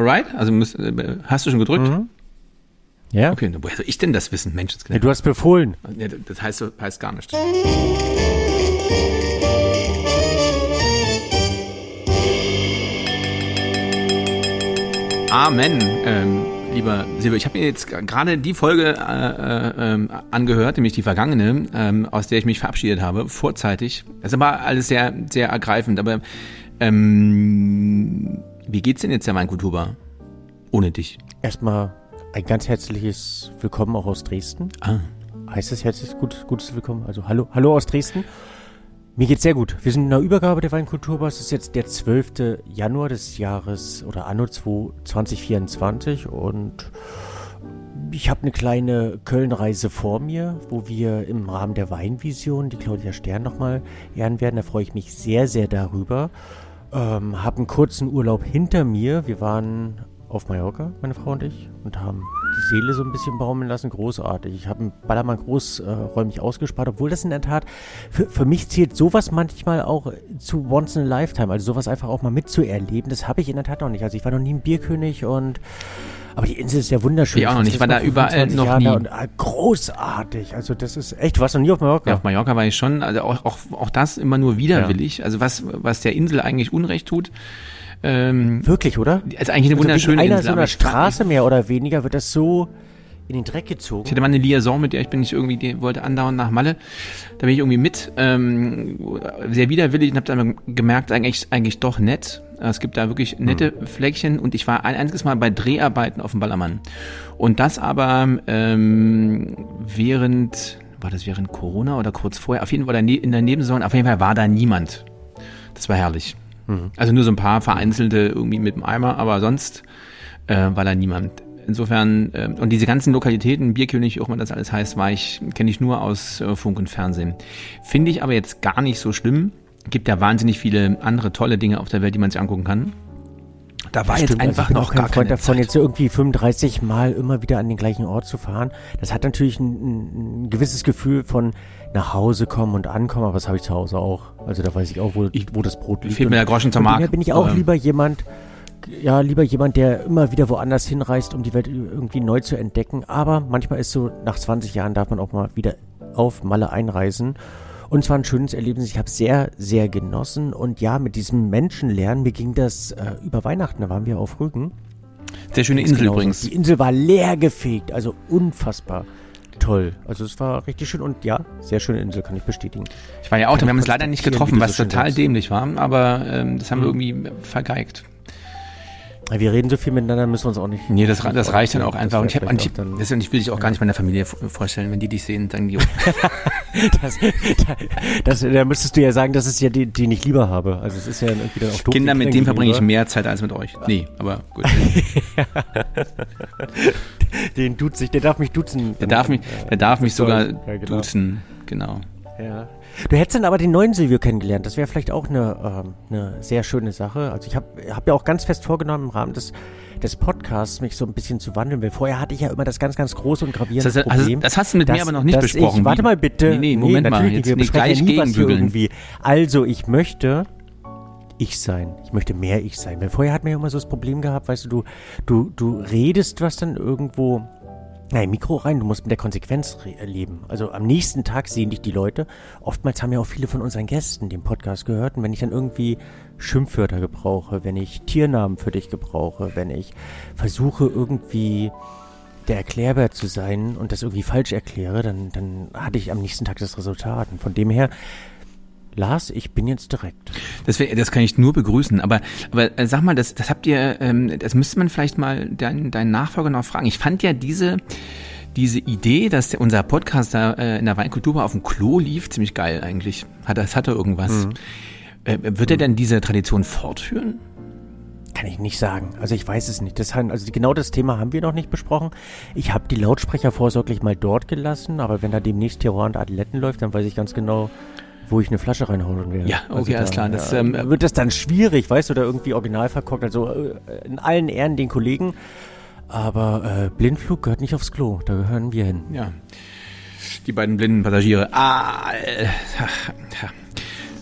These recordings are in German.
Alright? Also müsst, äh, hast du schon gedrückt? Mhm. Ja. Okay, woher soll ich denn das wissen, Mensch? ja. Du hast befohlen. Ja, das heißt, heißt gar nichts. Amen, ähm, lieber Silber. Ich habe mir jetzt gerade die Folge äh, äh, angehört, nämlich die vergangene, ähm, aus der ich mich verabschiedet habe, vorzeitig. Das ist aber alles sehr, sehr ergreifend. Aber ähm, wie geht's denn jetzt der Weinkulturbar? Ohne dich. Erstmal ein ganz herzliches Willkommen auch aus Dresden. Ah. Heißt das herzlich gut, gutes Willkommen? Also hallo, hallo aus Dresden. Mir geht's sehr gut. Wir sind in der Übergabe der Weinkulturbar. Es ist jetzt der 12. Januar des Jahres oder Anno 2024 und ich habe eine kleine Köln-Reise vor mir, wo wir im Rahmen der Weinvision die Claudia Stern nochmal ehren werden. Da freue ich mich sehr, sehr darüber. Ähm, habe einen kurzen Urlaub hinter mir. Wir waren auf Mallorca, meine Frau und ich, und haben die Seele so ein bisschen baumeln lassen. Großartig. Ich habe einen Ballermann großräumig äh, ausgespart, obwohl das in der Tat, für, für mich zählt sowas manchmal auch zu Once in a Lifetime, also sowas einfach auch mal mitzuerleben. Das habe ich in der Tat noch nicht. Also ich war noch nie ein Bierkönig und aber die Insel ist ja wunderschön. Ich auch noch nicht. Ich war da überall noch Jahre nie. Und, äh, großartig. Also das ist echt, du warst noch nie auf Mallorca. Ja, auf Mallorca war ich schon, also auch, auch, auch das immer nur widerwillig. Also was, was der Insel eigentlich Unrecht tut. Ähm, Wirklich, oder? ist eigentlich eine Also wunderschöne einer Insel. so einer Straße mehr oder weniger wird das so in den Dreck gezogen. Ich hatte mal eine Liaison mit der, ich bin nicht irgendwie, die wollte andauernd nach Malle. Da bin ich irgendwie mit, ähm, sehr widerwillig und habe dann gemerkt, eigentlich, eigentlich doch nett. Es gibt da wirklich nette Fleckchen und ich war ein einziges Mal bei Dreharbeiten auf dem Ballermann. Und das aber ähm, während, war das während Corona oder kurz vorher? Auf jeden Fall in der Nebensaison, auf jeden Fall war da niemand. Das war herrlich. Also nur so ein paar vereinzelte irgendwie mit dem Eimer, aber sonst äh, war da niemand. Insofern, äh, und diese ganzen Lokalitäten, Bierkönig, auch immer das alles heißt, war ich, kenne ich nur aus äh, Funk und Fernsehen. Finde ich aber jetzt gar nicht so schlimm. Gibt ja wahnsinnig viele andere tolle Dinge auf der Welt, die man sich angucken kann. Da war jetzt Stimmt, also einfach ich bin noch auch kein gar Freund keine davon, Zeit. jetzt irgendwie 35 Mal immer wieder an den gleichen Ort zu fahren. Das hat natürlich ein, ein gewisses Gefühl von nach Hause kommen und ankommen, aber das habe ich zu Hause auch. Also da weiß ich auch, wo, wo das Brot liegt. Fehlt mir der Groschen zur von dem Mark. her bin ich auch Aber- lieber jemand, ja, lieber jemand, der immer wieder woanders hinreist, um die Welt irgendwie neu zu entdecken. Aber manchmal ist so, nach 20 Jahren darf man auch mal wieder auf Malle einreisen. Und zwar ein schönes Erlebnis. Ich habe sehr, sehr genossen. Und ja, mit diesem Menschenlernen, mir ging das äh, über Weihnachten, da waren wir auf Rügen. Sehr schöne Insel genauso. übrigens. Die Insel war leer gefegt, also unfassbar toll. Also es war richtig schön und ja, sehr schöne Insel, kann ich bestätigen. Ich war ja auch da, wir haben uns leider nicht getroffen, was so total dämlich war, aber ähm, das haben wir Mhm. irgendwie vergeigt. Wir reden so viel miteinander, müssen wir uns auch nicht. Nee, das, das reicht dann auch einfach. Und ich, hab, und ich, dann- ich will dich auch gar nicht meiner Familie vorstellen, wenn die dich sehen, dann die, Das, das, da müsstest du ja sagen, das ist ja die, die ich lieber habe. Also es ist ja irgendwie dann auch doof. Kinder, mit denen verbringe ich mehr Zeit als mit euch. Nee, aber gut. Den duzt sich, der darf mich duzen. Der darf mich, der darf mich sogar genau. duzen. Genau. Ja. Du hättest dann aber den neuen Silvio kennengelernt. Das wäre vielleicht auch eine, ähm, eine sehr schöne Sache. Also ich habe hab ja auch ganz fest vorgenommen, im Rahmen des, des Podcasts mich so ein bisschen zu wandeln. Weil vorher hatte ich ja immer das ganz, ganz große und gravierende Das, also, Problem. das hast du mit mir dass- aber noch nicht besprochen. Ich, warte mal bitte. Nee, nee, Moment mal. natürlich Jetzt nicht. Wir nicht gleich nie was irgendwie. Also ich möchte ich sein. Ich möchte mehr ich sein. Weil vorher hat man ja immer so das Problem gehabt, weißt du, du, du, du redest was dann irgendwo Nein, Mikro rein, du musst mit der Konsequenz re- leben. Also am nächsten Tag sehen dich die Leute. Oftmals haben ja auch viele von unseren Gästen den Podcast gehört. Und wenn ich dann irgendwie Schimpfwörter gebrauche, wenn ich Tiernamen für dich gebrauche, wenn ich versuche irgendwie der Erklärbär zu sein und das irgendwie falsch erkläre, dann, dann hatte ich am nächsten Tag das Resultat. Und von dem her, Lars, ich bin jetzt direkt. Das, wär, das kann ich nur begrüßen. Aber, aber äh, sag mal, das, das habt ihr, ähm, das müsste man vielleicht mal deinen, Nachfolger noch fragen. Ich fand ja diese, diese Idee, dass unser Podcast da äh, in der Weinkultur auf dem Klo lief, ziemlich geil eigentlich. Hat, das hatte irgendwas. Äh, wird er denn diese Tradition fortführen? Kann ich nicht sagen. Also ich weiß es nicht. Das, haben- also genau das Thema haben wir noch nicht besprochen. Ich habe die Lautsprecher vorsorglich mal dort gelassen, aber wenn da demnächst Terror und Adeletten läuft, dann weiß ich ganz genau, wo ich eine Flasche reinhauen werde. Ja, okay, alles klar. Das, ähm, wird das dann schwierig, weißt du, oder irgendwie original verkockt. Also äh, in allen Ehren den Kollegen. Aber äh, Blindflug gehört nicht aufs Klo. Da gehören wir hin. Ja. Die beiden blinden Passagiere. Ah, äh,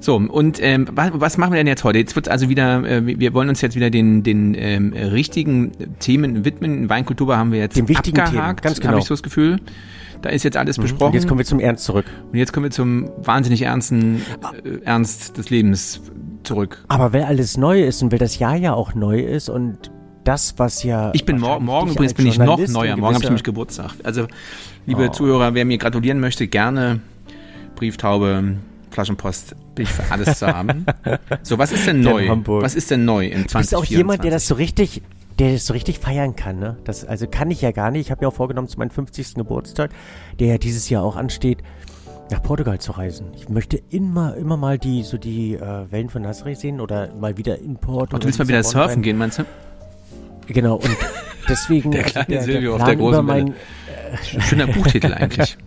So, und ähm, was, was machen wir denn jetzt heute? Jetzt wird also wieder, äh, wir wollen uns jetzt wieder den, den ähm, richtigen Themen widmen. Weinkultur haben wir jetzt Dem wichtigen abgehakt, Themen, ganz genau. habe ich so das Gefühl. Da ist jetzt alles besprochen. Und jetzt kommen wir zum Ernst zurück. Und jetzt kommen wir zum wahnsinnig ernsten äh, Ernst des Lebens zurück. Aber weil alles neu ist und weil das Jahr ja auch neu ist und das, was ja. Ich bin mor morgen übrigens bin ich noch neuer. Morgen habe ich nämlich Geburtstag. Also, liebe Oh. Zuhörer, wer mir gratulieren möchte, gerne Brieftaube, Flaschenpost, bin ich für alles zu haben. So, was ist denn neu? Was ist denn neu im Du bist auch 2024? jemand, der das so richtig, der das so richtig feiern kann, ne? Das, also kann ich ja gar nicht. Ich habe ja auch vorgenommen zu meinem 50. Geburtstag, der ja dieses Jahr auch ansteht, nach Portugal zu reisen. Ich möchte immer, immer mal die, so die äh, Wellen von Nazaré sehen oder mal wieder in Porto. Ach, du willst mal wieder surfen gehen, meinst du? Genau, und deswegen. Der kleine Silvio auf Plan der großen mein, Schöner Buchtitel eigentlich.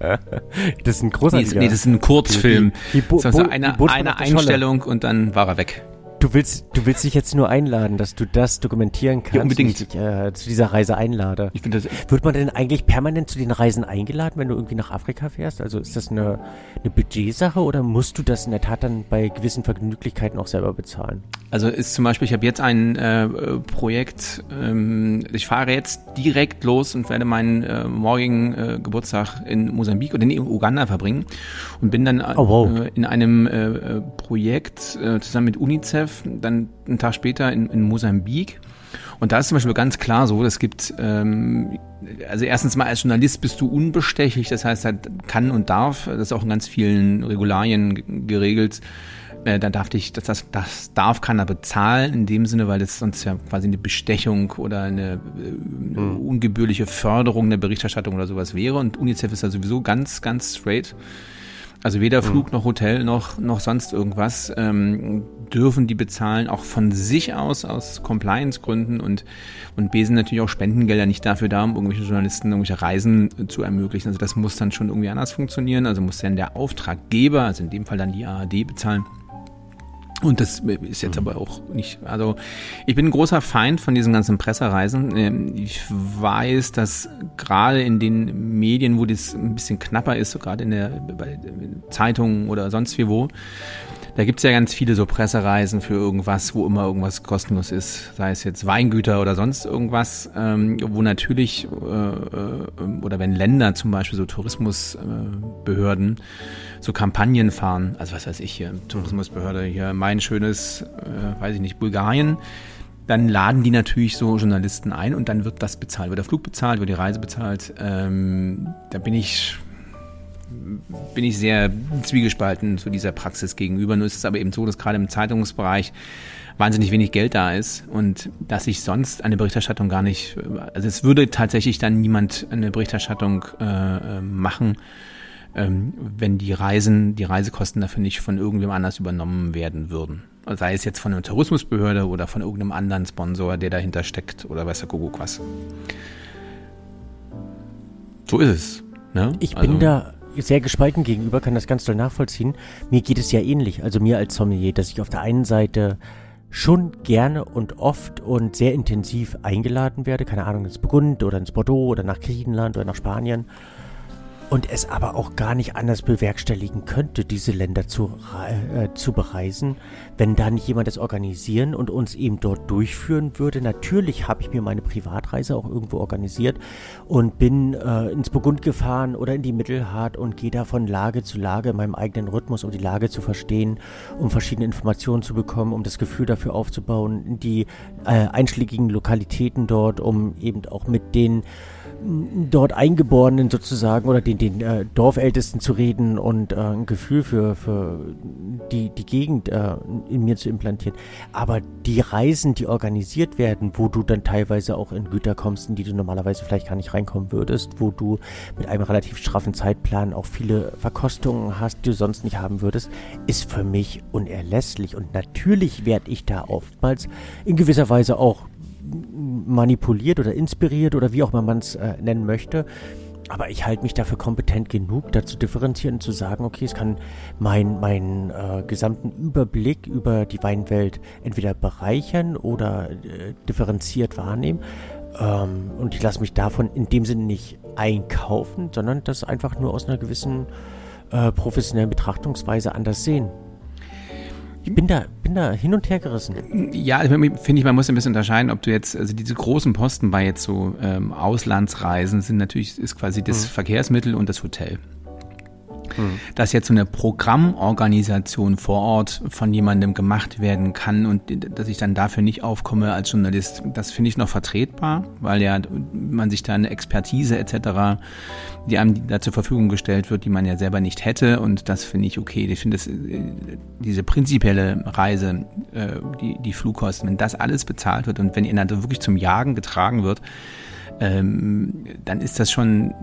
Das ist ein Nee, großartiger. nee, das ist ein Kurzfilm. Die- die Bo- Das ist also Bo- eine, die eine auf der. Einstellung und dann war er weg. Du willst, du willst dich jetzt nur einladen, dass du das dokumentieren kannst. unbedingt. und Ich dich, äh, zu dieser Reise einlade. Ich finde das, Wird man denn eigentlich permanent zu den Reisen eingeladen, wenn du irgendwie nach Afrika fährst? Also ist das eine, eine Budgetsache oder musst du das in der Tat dann bei gewissen Vergnüglichkeiten auch selber bezahlen? Also ist zum Beispiel, ich habe jetzt ein äh, Projekt, ähm, ich fahre jetzt direkt los und werde meinen äh, morgigen äh, Geburtstag in Mosambik oder in Uganda verbringen und bin dann äh, Oh, wow. in einem äh, Projekt äh, zusammen mit UNICEF, dann einen Tag später in, in Mosambik. Und da ist zum Beispiel ganz klar so, es gibt, ähm, also erstens mal als Journalist bist du unbestechlich, das heißt, halt kann und darf, das ist auch in ganz vielen Regularien geregelt, äh, da darf dich, das, das, das darf keiner bezahlen in dem Sinne, weil das sonst ja quasi eine Bestechung oder eine, äh, eine ungebührliche Förderung der Berichterstattung oder sowas wäre. Und UNICEF ist da sowieso ganz, ganz straight. Also weder Flug noch Hotel noch, noch sonst irgendwas ähm, dürfen die bezahlen, auch von sich aus, aus Compliance-Gründen und, und besen natürlich auch Spendengelder nicht dafür da, um irgendwelchen Journalisten irgendwelche Reisen zu ermöglichen. Also das muss dann schon irgendwie anders funktionieren. Also muss dann der Auftraggeber, also in dem Fall dann die ARD, bezahlen. Und das ist jetzt aber auch nicht, also ich bin ein großer Feind von diesen ganzen Pressereisen. Ähm, Ich weiß, dass gerade in den Medien, wo das ein bisschen knapper ist, so gerade in der bei Zeitungen oder sonst wie wo, da gibt's ja ganz viele so Pressereisen für irgendwas, wo immer irgendwas kostenlos ist, sei es jetzt Weingüter oder sonst irgendwas, ähm, wo natürlich, äh, äh, oder wenn Länder zum Beispiel so Tourismusbehörden so Kampagnen fahren, also was weiß ich hier, Tourismusbehörde hier, mein schönes, äh, weiß ich nicht, Bulgarien, dann laden die natürlich so Journalisten ein und dann wird das bezahlt, wird der Flug bezahlt, wird die Reise bezahlt. Ähm, da bin ich bin ich sehr zwiegespalten zu dieser Praxis gegenüber. Nur ist es aber eben so, dass gerade im Zeitungsbereich wahnsinnig wenig Geld da ist und dass sich sonst eine Berichterstattung gar nicht, also es würde tatsächlich dann niemand eine Berichterstattung äh, äh, machen, ähm, wenn die Reisen, die Reisekosten dafür nicht von irgendwem anders übernommen werden würden. Sei es jetzt von einer Tourismusbehörde oder von irgendeinem anderen Sponsor, der dahinter steckt oder weiß der Kuckuck was. So ist es. Ne? Ich Also- bin da sehr gespalten gegenüber, kann das ganz doll nachvollziehen. Mir geht es ja ähnlich, also mir als Sommelier, dass ich auf der einen Seite schon gerne und oft und sehr intensiv eingeladen werde, keine Ahnung, ins Burgund oder ins Bordeaux oder nach Griechenland oder nach Spanien und es aber auch gar nicht anders bewerkstelligen könnte, diese Länder zu, äh, zu bereisen, wenn da nicht jemand das organisieren und uns eben dort durchführen würde. Natürlich habe ich mir meine Privatreise auch irgendwo organisiert und bin äh, ins Burgund gefahren oder in die Mittelhart und gehe da von Lage zu Lage in meinem eigenen Rhythmus, um die Lage zu verstehen, um verschiedene Informationen zu bekommen, um das Gefühl dafür aufzubauen, die äh, einschlägigen Lokalitäten dort, um eben auch mit den dort Eingeborenen sozusagen oder den, den äh, Dorfältesten zu reden und äh, ein Gefühl für, für die, die Gegend äh, in mir zu implantieren. Aber die Reisen, die organisiert werden, wo du dann teilweise auch in Güter kommst, in die du normalerweise vielleicht gar nicht reinkommen würdest, wo du mit einem relativ straffen Zeitplan auch viele Verkostungen hast, die du sonst nicht haben würdest, ist für mich unerlässlich. Und natürlich werde ich da oftmals in gewisser Weise auch manipuliert oder inspiriert oder wie auch immer man es äh, nennen möchte. Aber ich halte mich dafür kompetent genug, dazu differenzieren und zu sagen, okay, es kann meinen mein, äh, gesamten Überblick über die Weinwelt entweder bereichern oder äh, differenziert wahrnehmen. Ähm, und ich lasse mich davon in dem Sinne nicht einkaufen, sondern das einfach nur aus einer gewissen äh, professionellen Betrachtungsweise anders sehen. Ich bin da, bin da hin und her gerissen. Ja, finde ich, man muss ein bisschen unterscheiden, ob du jetzt, also diese großen Posten bei jetzt so ähm, Auslandsreisen sind natürlich, ist quasi das mhm. Verkehrsmittel und das Hotel. Mhm. Dass jetzt so eine Programmorganisation vor Ort von jemandem gemacht werden kann und dass ich dann dafür nicht aufkomme als Journalist, das finde ich noch vertretbar, weil ja man sich da eine Expertise etc., die einem da zur Verfügung gestellt wird, die man ja selber nicht hätte und das finde ich okay. Ich finde äh, diese prinzipielle Reise, äh, die, die Flugkosten, wenn das alles bezahlt wird und wenn ihr dann wirklich zum Jagen getragen wird, ähm, dann ist das schon,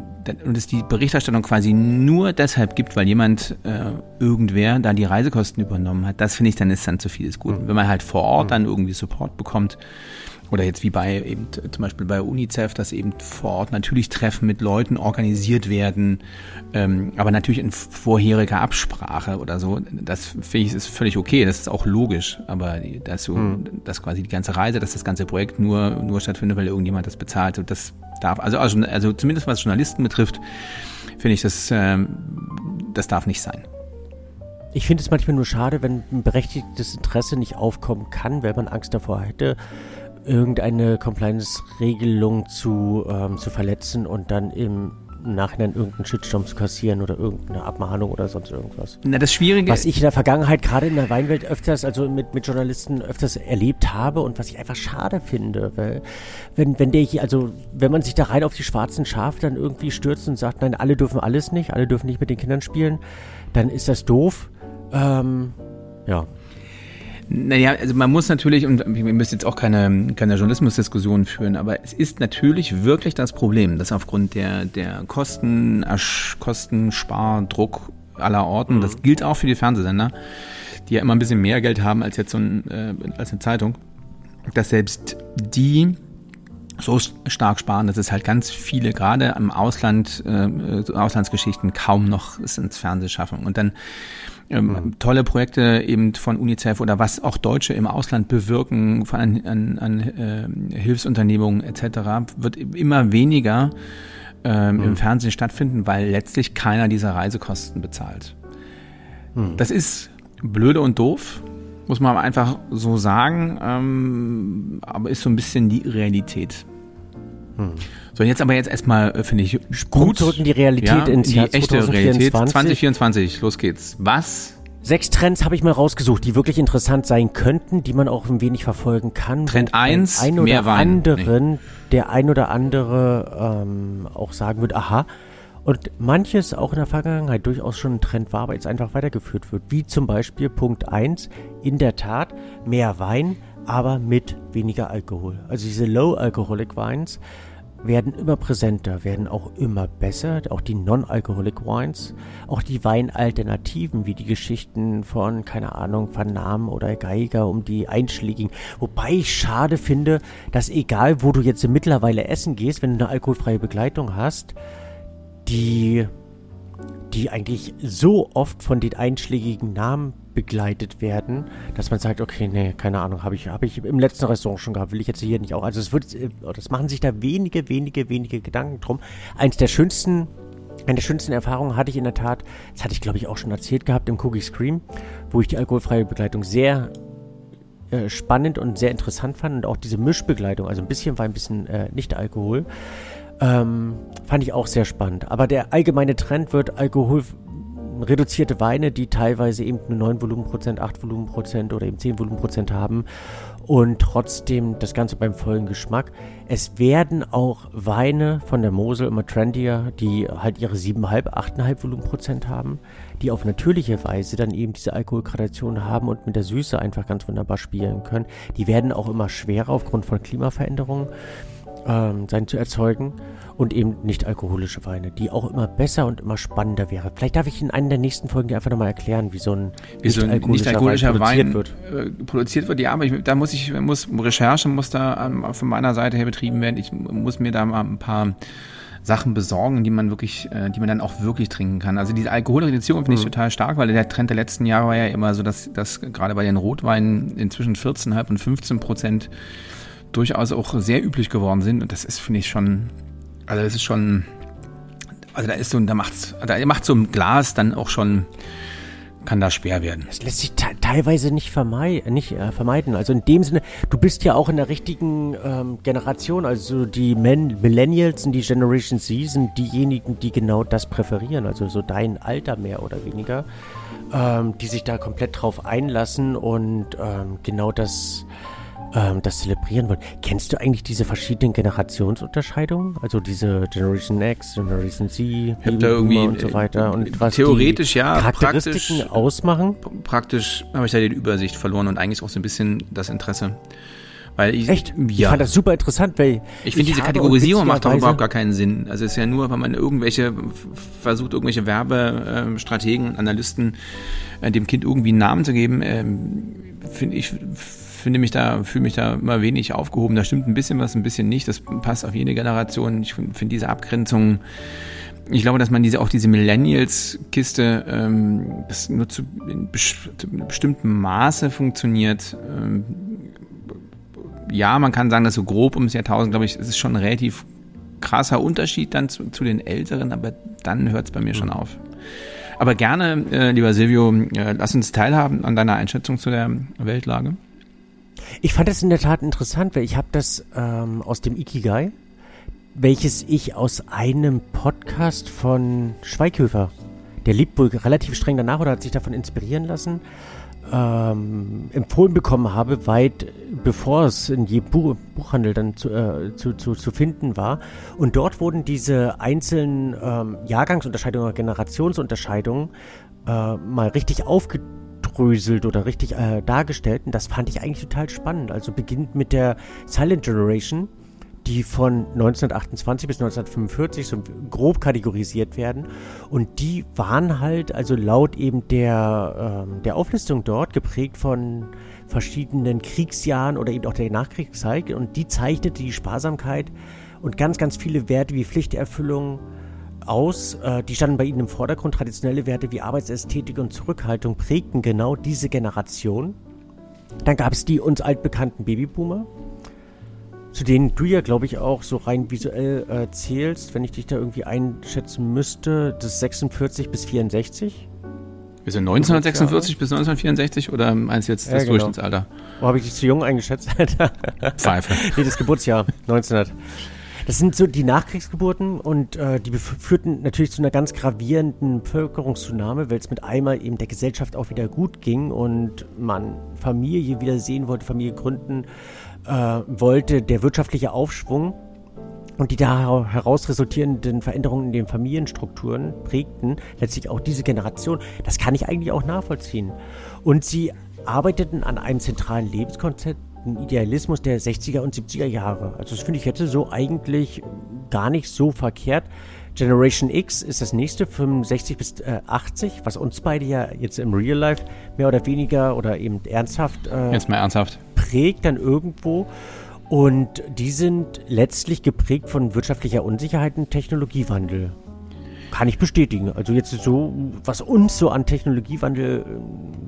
und es die Berichterstattung quasi nur deshalb gibt, weil jemand, äh, irgendwer da die Reisekosten übernommen hat, das finde ich, dann ist dann zu vieles gut. Mhm. Wenn man halt vor Ort mhm. dann irgendwie Support bekommt, oder jetzt wie bei eben zum Beispiel bei UNICEF, dass eben vor Ort natürlich Treffen mit Leuten organisiert werden, ähm, aber natürlich in vorheriger Absprache oder so. Das finde ich ist völlig okay, das ist auch logisch. Aber dass so, mhm. dass quasi die ganze Reise, dass das ganze Projekt nur nur stattfindet, weil irgendjemand das bezahlt, das darf also also, also zumindest was Journalisten betrifft, finde ich das ähm, das darf nicht sein. Ich finde es manchmal nur schade, wenn ein berechtigtes Interesse nicht aufkommen kann, weil man Angst davor hätte, irgendeine Compliance-Regelung zu, ähm, zu verletzen und dann im Nachhinein irgendeinen Shitstorm zu kassieren oder irgendeine Abmahnung oder sonst irgendwas. Na, das Schwierige. Was ich in der Vergangenheit gerade in der Weinwelt öfters, also mit, mit Journalisten öfters erlebt habe und was ich einfach schade finde, weil, wenn, wenn der hier, also, wenn man sich da rein auf die schwarzen Schafe dann irgendwie stürzt und sagt, nein, alle dürfen alles nicht, alle dürfen nicht mit den Kindern spielen, dann ist das doof. Ähm, ja. Naja, also man muss natürlich, und wir müssen jetzt auch keine, keine Journalismusdiskussion führen, aber es ist natürlich wirklich das Problem, dass aufgrund der, der Kosten, Kostenspardruck aller Orten, mhm. das gilt auch für die Fernsehsender, die ja immer ein bisschen mehr Geld haben als jetzt so ein, äh, als eine Zeitung, dass selbst die so stark sparen, dass es halt ganz viele, gerade im Ausland, äh, Auslandsgeschichten kaum noch es ins Fernsehen schaffen. Und dann ähm, mhm. tolle Projekte eben von UNICEF oder was auch Deutsche im Ausland bewirken, von an, an, an äh, Hilfsunternehmungen etc., wird immer weniger ähm, mhm. im Fernsehen stattfinden, weil letztlich keiner dieser Reisekosten bezahlt. Mhm. Das ist blöde und doof, muss man einfach so sagen, ähm, aber ist so ein bisschen die Realität. Hm. So, jetzt aber jetzt erstmal, äh, finde ich, gut. zurück in die Realität, ja, ins die Jahr echte 2024. Realität. 2024, los geht's. Was? Sechs Trends habe ich mal rausgesucht, die wirklich interessant sein könnten, die man auch ein wenig verfolgen kann. Trend 1, ein mehr Wein. Anderen, nee. Der ein oder andere ähm, auch sagen wird, aha, und manches auch in der Vergangenheit durchaus schon ein Trend war, aber jetzt einfach weitergeführt wird. Wie zum Beispiel Punkt 1, in der Tat mehr Wein, aber mit weniger Alkohol. Also diese Low Alcoholic Wines werden immer präsenter, werden auch immer besser. Auch die Non-Alcoholic Wines, auch die Weinalternativen, wie die Geschichten von, keine Ahnung, Van Namen oder Geiger um die einschlägigen. Wobei ich schade finde, dass egal, wo du jetzt mittlerweile essen gehst, wenn du eine alkoholfreie Begleitung hast, die, die eigentlich so oft von den einschlägigen Namen begleitet werden, dass man sagt, okay, nee, keine Ahnung, habe ich, habe ich im letzten Restaurant schon gehabt, will ich jetzt hier nicht auch. Also es wird, äh, das machen sich da wenige, wenige, wenige Gedanken drum. Eins der schönsten eine der schönsten Erfahrungen hatte ich in der Tat, das hatte ich glaube ich auch schon erzählt gehabt im Cookie Scream, wo ich die alkoholfreie Begleitung sehr äh, spannend und sehr interessant fand und auch diese Mischbegleitung, also ein bisschen Wein, ein bisschen äh, Nicht-Alkohol, ähm, fand ich auch sehr spannend. Aber der allgemeine Trend wird Alkohol reduzierte Weine, die teilweise eben nur 9 Volumenprozent, 8 Volumenprozent oder eben 10 Volumenprozent haben und trotzdem das Ganze beim vollen Geschmack. Es werden auch Weine von der Mosel immer trendier, die halt ihre 7,5, 8,5 Volumenprozent haben, die auf natürliche Weise dann eben diese Alkoholgradation haben und mit der Süße einfach ganz wunderbar spielen können. Die werden auch immer schwerer aufgrund von Klimaveränderungen ähm, sein zu erzeugen und eben nicht alkoholische Weine, die auch immer besser und immer spannender wäre. Vielleicht darf ich in einer der nächsten Folgen dir einfach nochmal erklären, wie so ein wie nicht, alkoholischer, nicht alkoholischer Wein, produziert Wein, wird. Äh, produziert wird. Ja, aber ich, da muss ich, muss Recherche muss da ähm, von meiner Seite her betrieben werden. Ich muss mir da mal ein paar Sachen besorgen, die man wirklich, äh, die man dann auch wirklich trinken kann. Also diese Alkoholreduzierung finde ich mhm. total stark, weil der Trend der letzten Jahre war ja immer so, dass, dass gerade bei den Rotweinen inzwischen 14,5 und 15 Prozent durchaus auch sehr üblich geworden sind. Und das ist, finde ich, schon, also das ist schon, also da ist so, da macht's, da macht so ein Glas dann auch schon kann das schwer werden. Das lässt sich teilweise nicht, vermei nicht äh, vermeiden. Also in dem Sinne, du bist ja auch in der richtigen ähm, Generation. Also die Men Millennials und die Generation Z sind diejenigen, die genau das präferieren. Also so dein Alter mehr oder weniger. Ähm, die sich da komplett drauf einlassen und ähm, genau das ähm, das zelebrieren wollen. Kennst du eigentlich diese verschiedenen Generationsunterscheidungen? Also diese Generation X, Generation Z, Baby da irgendwie und so weiter. Und was theoretisch ja, Charakteristiken praktisch, ausmachen? Praktisch habe ich da die Übersicht verloren und eigentlich auch so ein bisschen das Interesse. Weil ich, Echt? Ja. Ich fand das super interessant, weil. Ich finde, diese Kategorisierung macht doch überhaupt gar keinen Sinn. Also es ist ja nur, wenn man irgendwelche, versucht, irgendwelche Werbestrategen, Analysten, äh, dem Kind irgendwie einen Namen zu geben, ähm, finde ich, finde mich da, fühle mich da immer wenig aufgehoben. Da stimmt ein bisschen was, ein bisschen nicht. Das passt auf jede Generation. Ich finde diese Abgrenzung, ich glaube, dass man diese auch diese Millennials-Kiste ähm, nur zu, in bestimmtem Maße funktioniert. Ähm, ja, man kann sagen, dass so grob ums Jahrtausend, glaube ich, es ist schon ein relativ krasser Unterschied dann zu, zu den Älteren, aber dann hört es bei mir schon auf. Aber gerne, äh, lieber Silvio, äh, lass uns teilhaben an deiner Einschätzung zu der Weltlage. Ich fand das in der Tat interessant, weil ich habe das ähm, aus dem Ikigai, welches ich aus einem Podcast von Schweighöfer, der liebt wohl relativ streng danach oder hat sich davon inspirieren lassen, ähm, empfohlen bekommen habe, weit bevor es in jedem Buch, Buchhandel dann zu, äh, zu, zu, zu, finden war. Und dort wurden diese einzelnen ähm, Jahrgangsunterscheidungen oder Generationsunterscheidungen äh, mal richtig aufgedrückt aufgedröselt oder richtig äh, dargestellt. Und das fand ich eigentlich total spannend. Also beginnt mit der Silent Generation, die von 1928 bis 1945 so grob kategorisiert werden. Und die waren halt, also laut eben der, äh, der Auflistung dort, geprägt von verschiedenen Kriegsjahren oder eben auch der Nachkriegszeit. Und die zeichnete die Sparsamkeit und ganz, ganz viele Werte wie Pflichterfüllung, aus. Äh, die standen bei ihnen im Vordergrund. Traditionelle Werte wie Arbeitsästhetik und Zurückhaltung prägten genau diese Generation. Dann gab es die uns altbekannten Babyboomer, zu denen du ja, glaube ich, auch so rein visuell äh, zählst, wenn ich dich da irgendwie einschätzen müsste, das 46 bis 64. Wir sind 1946 bis 1964 oder meinst du jetzt das ja, genau. Durchschnittsalter? Wo habe ich dich zu jung eingeschätzt? Pfeife. nee, das Geburtsjahr, 1900. Das sind so die Nachkriegsgeburten und äh, die führten natürlich zu einer ganz gravierenden Bevölkerungszunahme, weil es mit einmal eben der Gesellschaft auch wieder gut ging und man Familie wieder sehen wollte, Familie gründen äh, wollte. Der wirtschaftliche Aufschwung und die da heraus resultierenden Veränderungen in den Familienstrukturen prägten letztlich auch diese Generation. Das kann ich eigentlich auch nachvollziehen. Und sie arbeiteten an einem zentralen Lebenskonzept, ein Idealismus der 60er und 70er Jahre. Also das finde ich jetzt so eigentlich gar nicht so verkehrt. Generation X ist das nächste, 65 bis äh, 80, was uns beide ja jetzt im Real Life mehr oder weniger oder eben ernsthaft äh, jetzt mal ernsthaft prägt dann irgendwo. Und die sind letztlich geprägt von wirtschaftlicher Unsicherheit und Technologiewandel. Kann ich bestätigen. Also jetzt so, was uns so an Technologiewandel äh,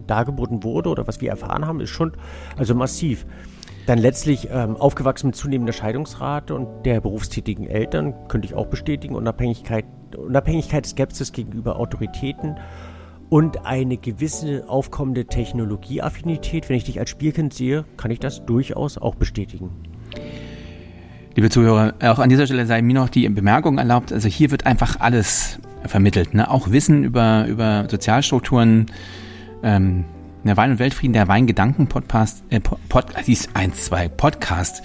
dargeboten wurde oder was wir erfahren haben, ist schon also massiv. Dann letztlich ähm, aufgewachsen mit zunehmender Scheidungsrate und der berufstätigen Eltern, könnte ich auch bestätigen, Unabhängigkeit, Unabhängigkeit, Skepsis gegenüber Autoritäten und eine gewisse aufkommende Technologieaffinität. Wenn ich dich als Spielkind sehe, kann ich das durchaus auch bestätigen. Liebe Zuhörer, auch an dieser Stelle sei mir noch die Bemerkung erlaubt, also hier wird einfach alles vermittelt, ne? auch Wissen über, über Sozialstrukturen, ähm, der Wein- und Weltfrieden, der Weingedanken-Podcast, äh, Pod, dies 1, 2, Podcast.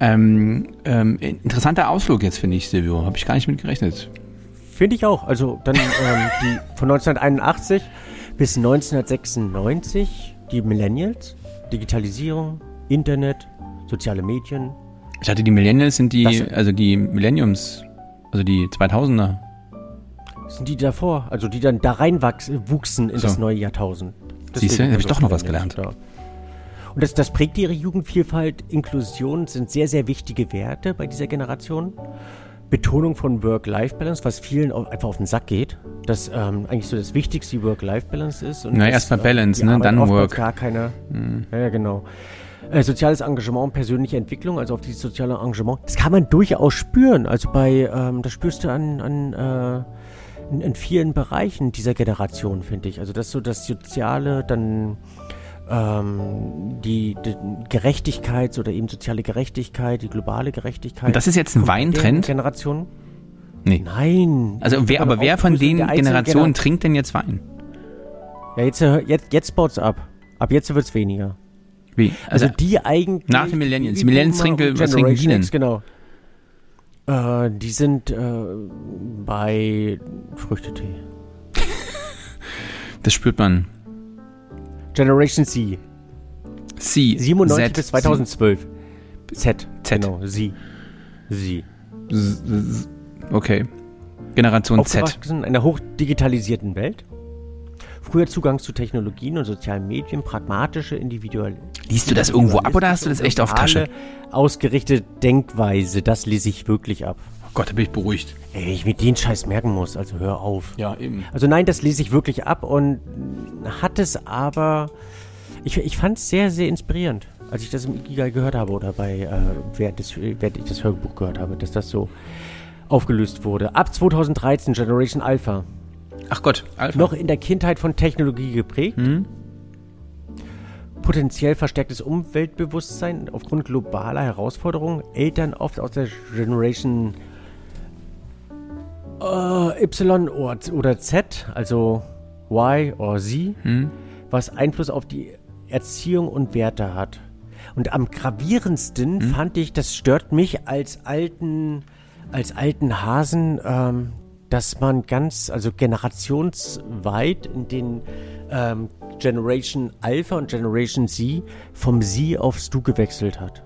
Ähm, ähm, interessanter Ausflug jetzt, finde ich, Silvio. Habe ich gar nicht mit gerechnet. Finde ich auch. Also dann ähm, die von 1981 bis 1996 die Millennials, Digitalisierung, Internet, soziale Medien. Ich hatte die Millennials sind die, das, also die Millenniums, also die 2000er. Sind die davor, also die dann da reinwuchsen in so. das neue Jahrtausend. Siehst du, habe ich doch noch was gelernt. Da. Und das, das prägt ihre Jugendvielfalt. Inklusion sind sehr, sehr wichtige Werte bei dieser Generation. Betonung von Work-Life-Balance, was vielen einfach auf den Sack geht, dass ähm, eigentlich so das Wichtigste Work-Life-Balance ist. Und Na, erstmal äh, Balance, ne? dann Work. Gar keine. Mhm. Ja, genau. Äh, soziales Engagement, persönliche Entwicklung, also auf dieses soziale Engagement, das kann man durchaus spüren. Also bei, ähm, das spürst du an, an äh, in, in vielen Bereichen dieser Generation, finde ich. Also das so das Soziale, dann ähm, die, die Gerechtigkeit oder eben soziale Gerechtigkeit, die globale Gerechtigkeit. Und das ist jetzt ein Weintrend? Generation? Nee. Nein. Also wer, aber wer von den Generationen trinkt denn jetzt Wein? Ja, jetzt, jetzt, jetzt baut's ab. Ab jetzt wird's weniger. Wie? Also, also die eigentlich. Nach den Millennials. Die Millennials trinken, was trinken die denn? Genau. Äh, die sind äh, bei Früchtetee. das spürt man. Generation C. C. 97 Z, bis 2012. Z. Z. Genau, Sie. Sie. Okay. Generation Z. In einer hochdigitalisierten Welt. Früher Zugang zu Technologien und sozialen Medien, pragmatische, individuelle. Liest du das irgendwo ab oder hast du das echt auf Tasche? Ausgerichtete Denkweise, das lese ich wirklich ab. Oh Gott, da bin ich beruhigt. Ey, wenn ich mir den Scheiß merken muss, also hör auf. Ja, eben. Also nein, das lese ich wirklich ab und hat es aber. Ich, ich fand es sehr, sehr inspirierend, als ich das im Ikigai gehört habe oder bei, äh, während, des, während ich das Hörbuch gehört habe, dass das so aufgelöst wurde. Ab 2013 Generation Alpha. Ach Gott, Alpha. Noch in der Kindheit von Technologie geprägt. Mhm. Potenziell verstärktes Umweltbewusstsein aufgrund globaler Herausforderungen. Eltern oft aus der Generation äh, Y oder Z, also Y oder Z, mhm. was Einfluss auf die Erziehung und Werte hat. Und am gravierendsten mhm. fand ich, das stört mich als alten als alten Hasen, ähm, dass man ganz, also generationsweit in den ähm, Generation Alpha und Generation Z vom Sie aufs Du gewechselt hat.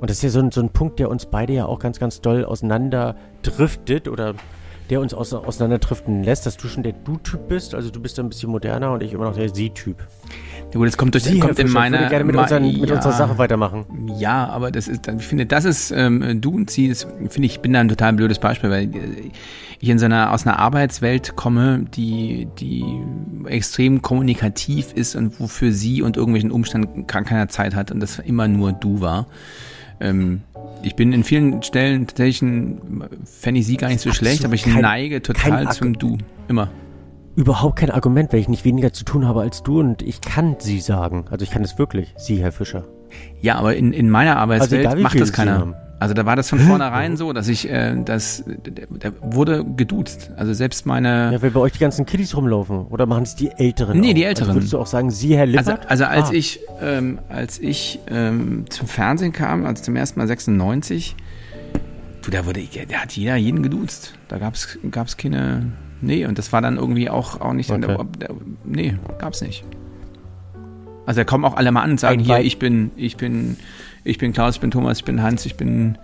Und das ist ja so ein, so ein Punkt, der uns beide ja auch ganz, ganz doll auseinander driftet oder der uns auseinanderdriften lässt, dass du schon der Du-Typ bist. Also du bist ein bisschen moderner und ich immer noch der Sie-Typ. Ja gut, das kommt durch Sie, kommt in meiner. Ich würde gerne mit, unseren, mit ja, unserer Sache weitermachen. Ja, aber das ist, ich finde, das ist ähm, du und sie, das finde ich, bin da ein total blödes Beispiel, weil äh, ich in so einer aus einer Arbeitswelt komme, die die extrem kommunikativ ist und wofür sie und irgendwelchen Umständen gar keine Zeit hat und das immer nur du war. Ähm, ich bin in vielen Stellen tatsächlich, fände ich sie gar nicht so schlecht, aber ich kein, neige total zum Du. Immer überhaupt kein Argument, weil ich nicht weniger zu tun habe als du und ich kann sie sagen. Also ich kann es wirklich, sie, Herr Fischer. Ja, aber in, in meiner Arbeitswelt also egal, macht das keiner. Also da war das von vornherein so, dass ich, äh, das, der wurde geduzt. Also selbst meine. Ja, weil bei euch die ganzen Kiddies rumlaufen. Oder machen es die Älteren? Nee, auch? die Älteren. Also würdest du auch sagen, Sie, Herr Lippert? Also, also als ah. ich, ähm, als ich ähm, zum Fernsehen kam, also zum ersten Mal 96, du, da wurde, da hat jeder jeden geduzt. Da gab's, gab's keine, Nee, und das war dann irgendwie auch, auch nicht. Okay. Der, der, nee, gab's nicht. Also da kommen auch alle mal an und sagen, hier, ich bin, ich bin, ich bin Klaus, ich bin Thomas, ich bin Hans, ich bin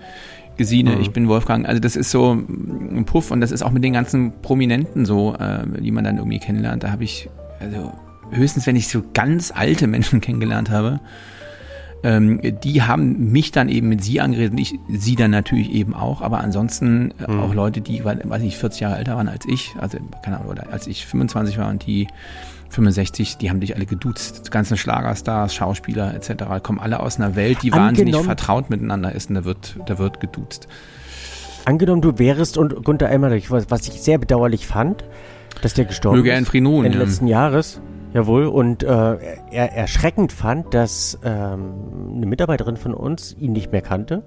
Gesine, mhm. ich bin Wolfgang. Also das ist so ein Puff und das ist auch mit den ganzen Prominenten so, äh, die man dann irgendwie kennenlernt. Da habe ich, also höchstens, wenn ich so ganz alte Menschen kennengelernt habe, ähm, die haben mich dann eben mit sie angeredet und ich sie dann natürlich eben auch, aber ansonsten äh, mhm. auch Leute, die, weiß ich, 40 Jahre älter waren als ich, also keine Ahnung, oder als ich 25 war und die 65, die haben dich alle geduzt. Die ganzen Schlagerstars, Schauspieler etc. kommen alle aus einer Welt, die Angenommen, wahnsinnig vertraut miteinander ist und da wird, da wird geduzt. Angenommen, du wärst und Gunter Emmerich, was, was ich sehr bedauerlich fand, dass der gestorben Möge ist. Möge Ende ja. letzten Jahres. Jawohl, und äh, er erschreckend fand, dass ähm, eine Mitarbeiterin von uns ihn nicht mehr kannte,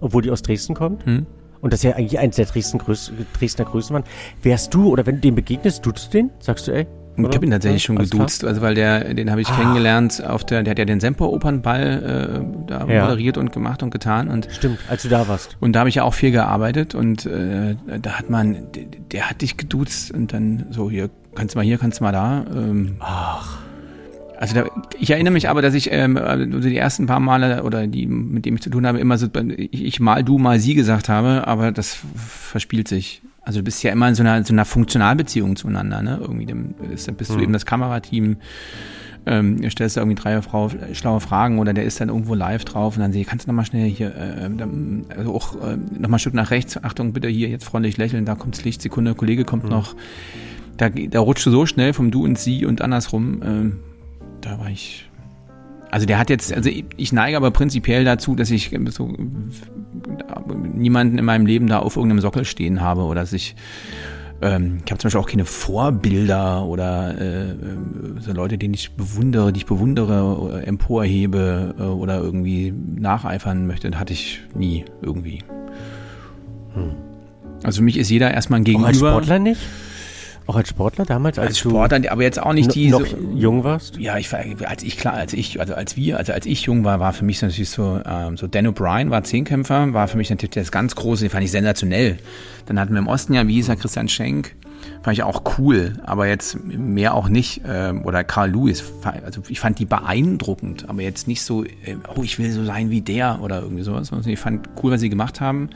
obwohl die aus Dresden kommt. Hm. Und das ja eigentlich eins der Dresden Größ Dresdner Größen waren. Wärst du, oder wenn du dem begegnest, duzt du den? Sagst du, ey? Oder? Ich habe ihn tatsächlich schon geduzt, also weil der, den habe ich ah. kennengelernt auf der, der hat ja den Semper-Opernball äh, da ja. moderiert und gemacht und getan und stimmt, als du da warst. Und da habe ich ja auch viel gearbeitet und äh, da hat man, der, der hat dich geduzt und dann so hier kannst du mal hier, kannst du mal da. Ähm, Ach. Also da, ich erinnere mich aber, dass ich ähm, also die ersten paar Male oder die, mit dem ich zu tun habe, immer so ich, ich mal du, mal sie gesagt habe, aber das verspielt sich. Also du bist ja immer in so einer, so einer Funktionalbeziehung zueinander, ne? Irgendwie dem, ist, bist du eben das Kamerateam, ähm, stellst du irgendwie drei Frau, schlaue Fragen oder der ist dann irgendwo live drauf und dann sehe kannst du nochmal schnell hier, äh, also auch äh, nochmal ein Stück nach rechts, Achtung, bitte hier jetzt freundlich lächeln, da kommt das Licht, Sekunde, Kollege kommt hm. noch da, da rutschte so schnell vom Du und Sie und andersrum. Äh, da war ich. Also der hat jetzt, also ich, neige aber prinzipiell dazu, dass ich so niemanden in meinem Leben da auf irgendeinem Sockel stehen habe oder dass ich ähm, ich habe zum Beispiel auch keine Vorbilder oder äh, so Leute, denen ich bewundere, die ich bewundere, äh, emporhebe äh, oder irgendwie nacheifern möchte, das hatte ich nie irgendwie. Hm. Also für mich ist jeder erstmal ein Gegenüber. Auch als Sportler nicht? Auch als Sportler damals? Als, als Sportler, aber jetzt auch nicht die. Noch so, jung warst? Ja, ich war, als ich, klar, als ich, also als wir, also als ich jung war, war für mich natürlich so, ähm, so Dan O'Brien war Zehnkämpfer, war für mich natürlich das ganz große, den fand ich sensationell. Dann hatten wir im Osten ja, wie hieß er, Christian Schenk, fand ich auch cool, aber jetzt mehr auch nicht. Ähm, oder Carl Lewis, also ich fand die beeindruckend, aber jetzt nicht so, äh, oh, ich will so sein wie der oder irgendwie sowas. Ich fand cool, was sie gemacht haben.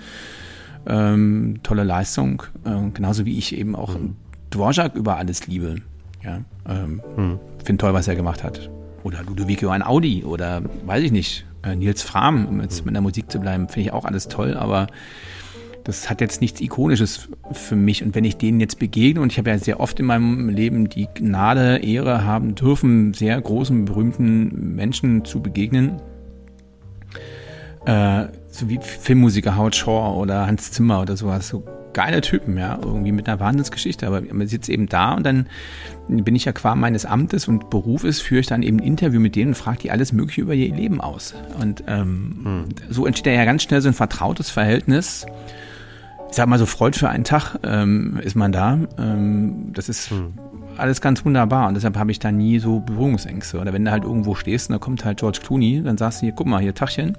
Ähm, tolle Leistung, äh, genauso wie ich eben auch mhm. Dvorak über alles liebe. Ja, ähm, hm. Finde toll, was er gemacht hat. Oder Ludovico ein Audi oder weiß ich nicht, äh, Nils Fram, um jetzt mit der Musik zu bleiben, finde ich auch alles toll, aber das hat jetzt nichts Ikonisches für mich. Und wenn ich denen jetzt begegne, und ich habe ja sehr oft in meinem Leben die Gnade, Ehre haben dürfen, sehr großen, berühmten Menschen zu begegnen, äh, so wie Filmmusiker Howard Shaw oder Hans Zimmer oder sowas, so geile Typen, ja, irgendwie mit einer Wahnsinnsgeschichte. Aber man sitzt eben da und dann bin ich ja qua meines Amtes und Berufes, führe ich dann eben ein Interview mit denen und frage die alles Mögliche über ihr Leben aus. Und ähm, hm. so entsteht ja ganz schnell so ein vertrautes Verhältnis. Ich sag mal so, Freud für einen Tag ähm, ist man da. Ähm, das ist hm. alles ganz wunderbar und deshalb habe ich da nie so Berührungsängste. Oder wenn du halt irgendwo stehst und da kommt halt George Clooney, dann sagst du hier, guck mal, hier Tachchen.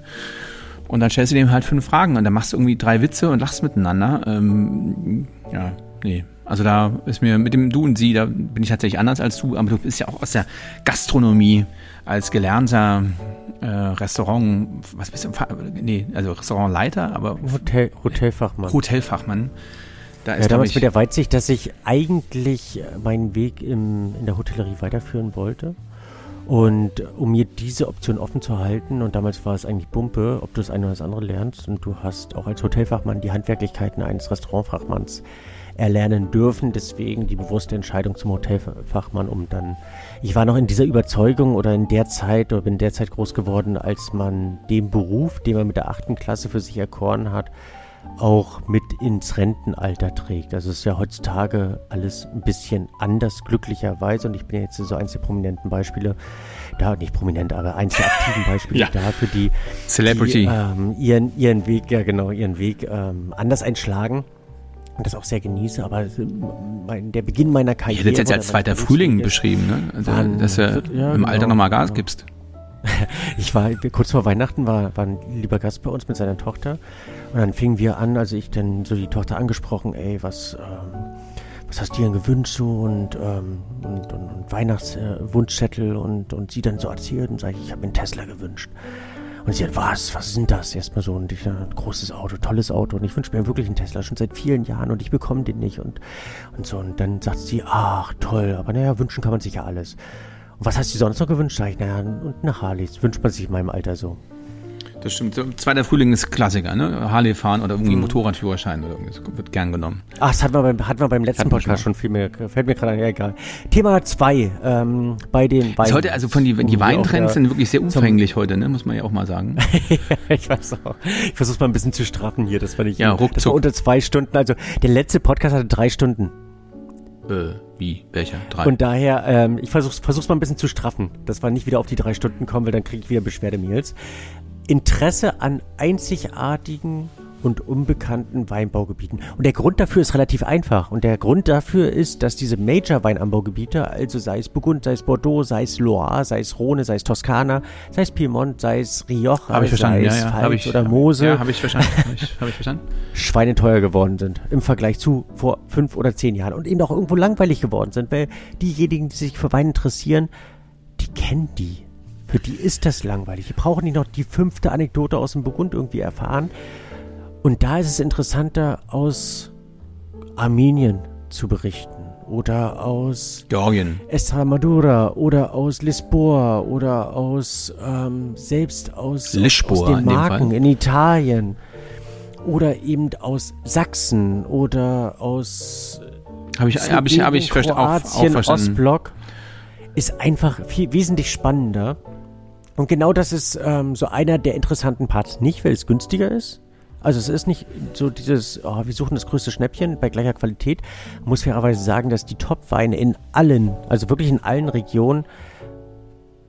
Und dann stellst du dem halt fünf Fragen und dann machst du irgendwie drei Witze und lachst miteinander. Ähm, ja, nee. Also da ist mir mit dem Du und Sie, da bin ich tatsächlich anders als du, aber du bist ja auch aus der Gastronomie als gelernter äh, Restaurant, was bist du? Nee, also Restaurantleiter, aber Hotel, Hotelfachmann. Hotelfachmann. Da ist, ja, damals ich, mit der Weitsicht, dass ich eigentlich meinen Weg im, in der Hotellerie weiterführen wollte. Und um mir diese Option offen zu halten, und damals war es eigentlich Bumpe, ob du das eine oder das andere lernst, und du hast auch als Hotelfachmann die Handwerklichkeiten eines Restaurantfachmanns erlernen dürfen. Deswegen die bewusste Entscheidung zum Hotelfachmann, um dann. Ich war noch in dieser Überzeugung oder in der Zeit oder bin derzeit groß geworden, als man den Beruf, den man mit der achten Klasse für sich erkoren hat, auch mit ins Rentenalter trägt. Also es ist ja heutzutage alles ein bisschen anders, glücklicherweise. Und ich bin jetzt so eins der prominenten Beispiele, da nicht prominent, aber eins der aktiven Beispiele ja. dafür, die, Celebrity. Die, ähm, ihren, ihren Weg, ja genau, ihren Weg ähm, anders einschlagen und das auch sehr genieße, aber mein, der Beginn meiner Karriere. Ich hätte jetzt als zweiter Frühling beschrieben, ne? Also, dass du ja, im Alter genau, nochmal Gas genau. gibst. Ich war kurz vor Weihnachten war, war ein lieber Gast bei uns mit seiner Tochter und dann fingen wir an, also ich dann so die Tochter angesprochen, ey, was, ähm, was hast du dir denn gewünscht so und, ähm, und, und, und Weihnachtswunschzettel äh, und, und sie dann so erzählt und sage ich, ich habe mir einen Tesla gewünscht. Und sie hat, was, was denn das? Erstmal so ich, ein großes Auto, tolles Auto und ich wünsche mir wirklich einen Tesla schon seit vielen Jahren und ich bekomme den nicht und, und so. Und dann sagt sie, ach toll, aber naja, wünschen kann man sich ja alles. Und was hast du sonst noch gewünscht? Sag ich, naja, und nach Harley. Das wünscht man sich in meinem Alter so. Das stimmt. Zweiter Frühling ist Klassiker, ne? Harley fahren oder irgendwie mhm. Motorradführerschein oder irgendwas. Wird gern genommen. Ach, das hatten wir beim, hatten wir beim letzten Podcast schon viel mehr. Fällt mir gerade an, ja, egal. Thema 2, ähm, bei den Weinen. Heute, also von die, die Weintrends sind wirklich sehr umfänglich heute, ne? Muss man ja auch mal sagen. ich weiß auch. Ich versuch's mal ein bisschen zu straffen hier. Das fand ich, ja, ruckzuck. das war unter zwei Stunden. Also, der letzte Podcast hatte drei Stunden. Äh, wie? Welcher? Drei? Und daher, ähm, ich versuch's, versuch's mal ein bisschen zu straffen, dass wir nicht wieder auf die drei Stunden kommen, weil dann kriege ich wieder Beschwerdemails. Interesse an einzigartigen und unbekannten Weinbaugebieten. Und der Grund dafür ist relativ einfach. Und der Grund dafür ist, dass diese Major-Weinanbaugebiete, also sei es Burgund, sei es Bordeaux, sei es Loire, sei es Rhone, sei es Toskana, sei es Piemont, sei es Rioja, sei es ja, ja. Pfalz oder Mose. Ja, habe ich verstanden. Hab ich, hab ich verstanden. Schweineteuer geworden sind im Vergleich zu vor fünf oder zehn Jahren. Und eben auch irgendwo langweilig geworden sind, weil diejenigen, die sich für Wein interessieren, die kennen die. Für die ist das langweilig. Die brauchen nicht noch die fünfte Anekdote aus dem Burgund irgendwie erfahren. Und da ist es interessanter, aus Armenien zu berichten. Oder aus Georgien. Estremadura oder aus Lisboa oder aus ähm, selbst aus, Lisboa, aus den Marken in, in Italien oder eben aus Sachsen oder aus habe ich habe ich habe ich Kroatien, auch, auch. Ostblock ist einfach viel wesentlich spannender und genau das ist ähm, so einer der interessanten Parts. Nicht, weil es günstiger ist, Also es ist nicht so dieses, oh, wir suchen das größte Schnäppchen bei gleicher Qualität. Muss fairerweise sagen, dass die Top-Weine in allen, also wirklich in allen Regionen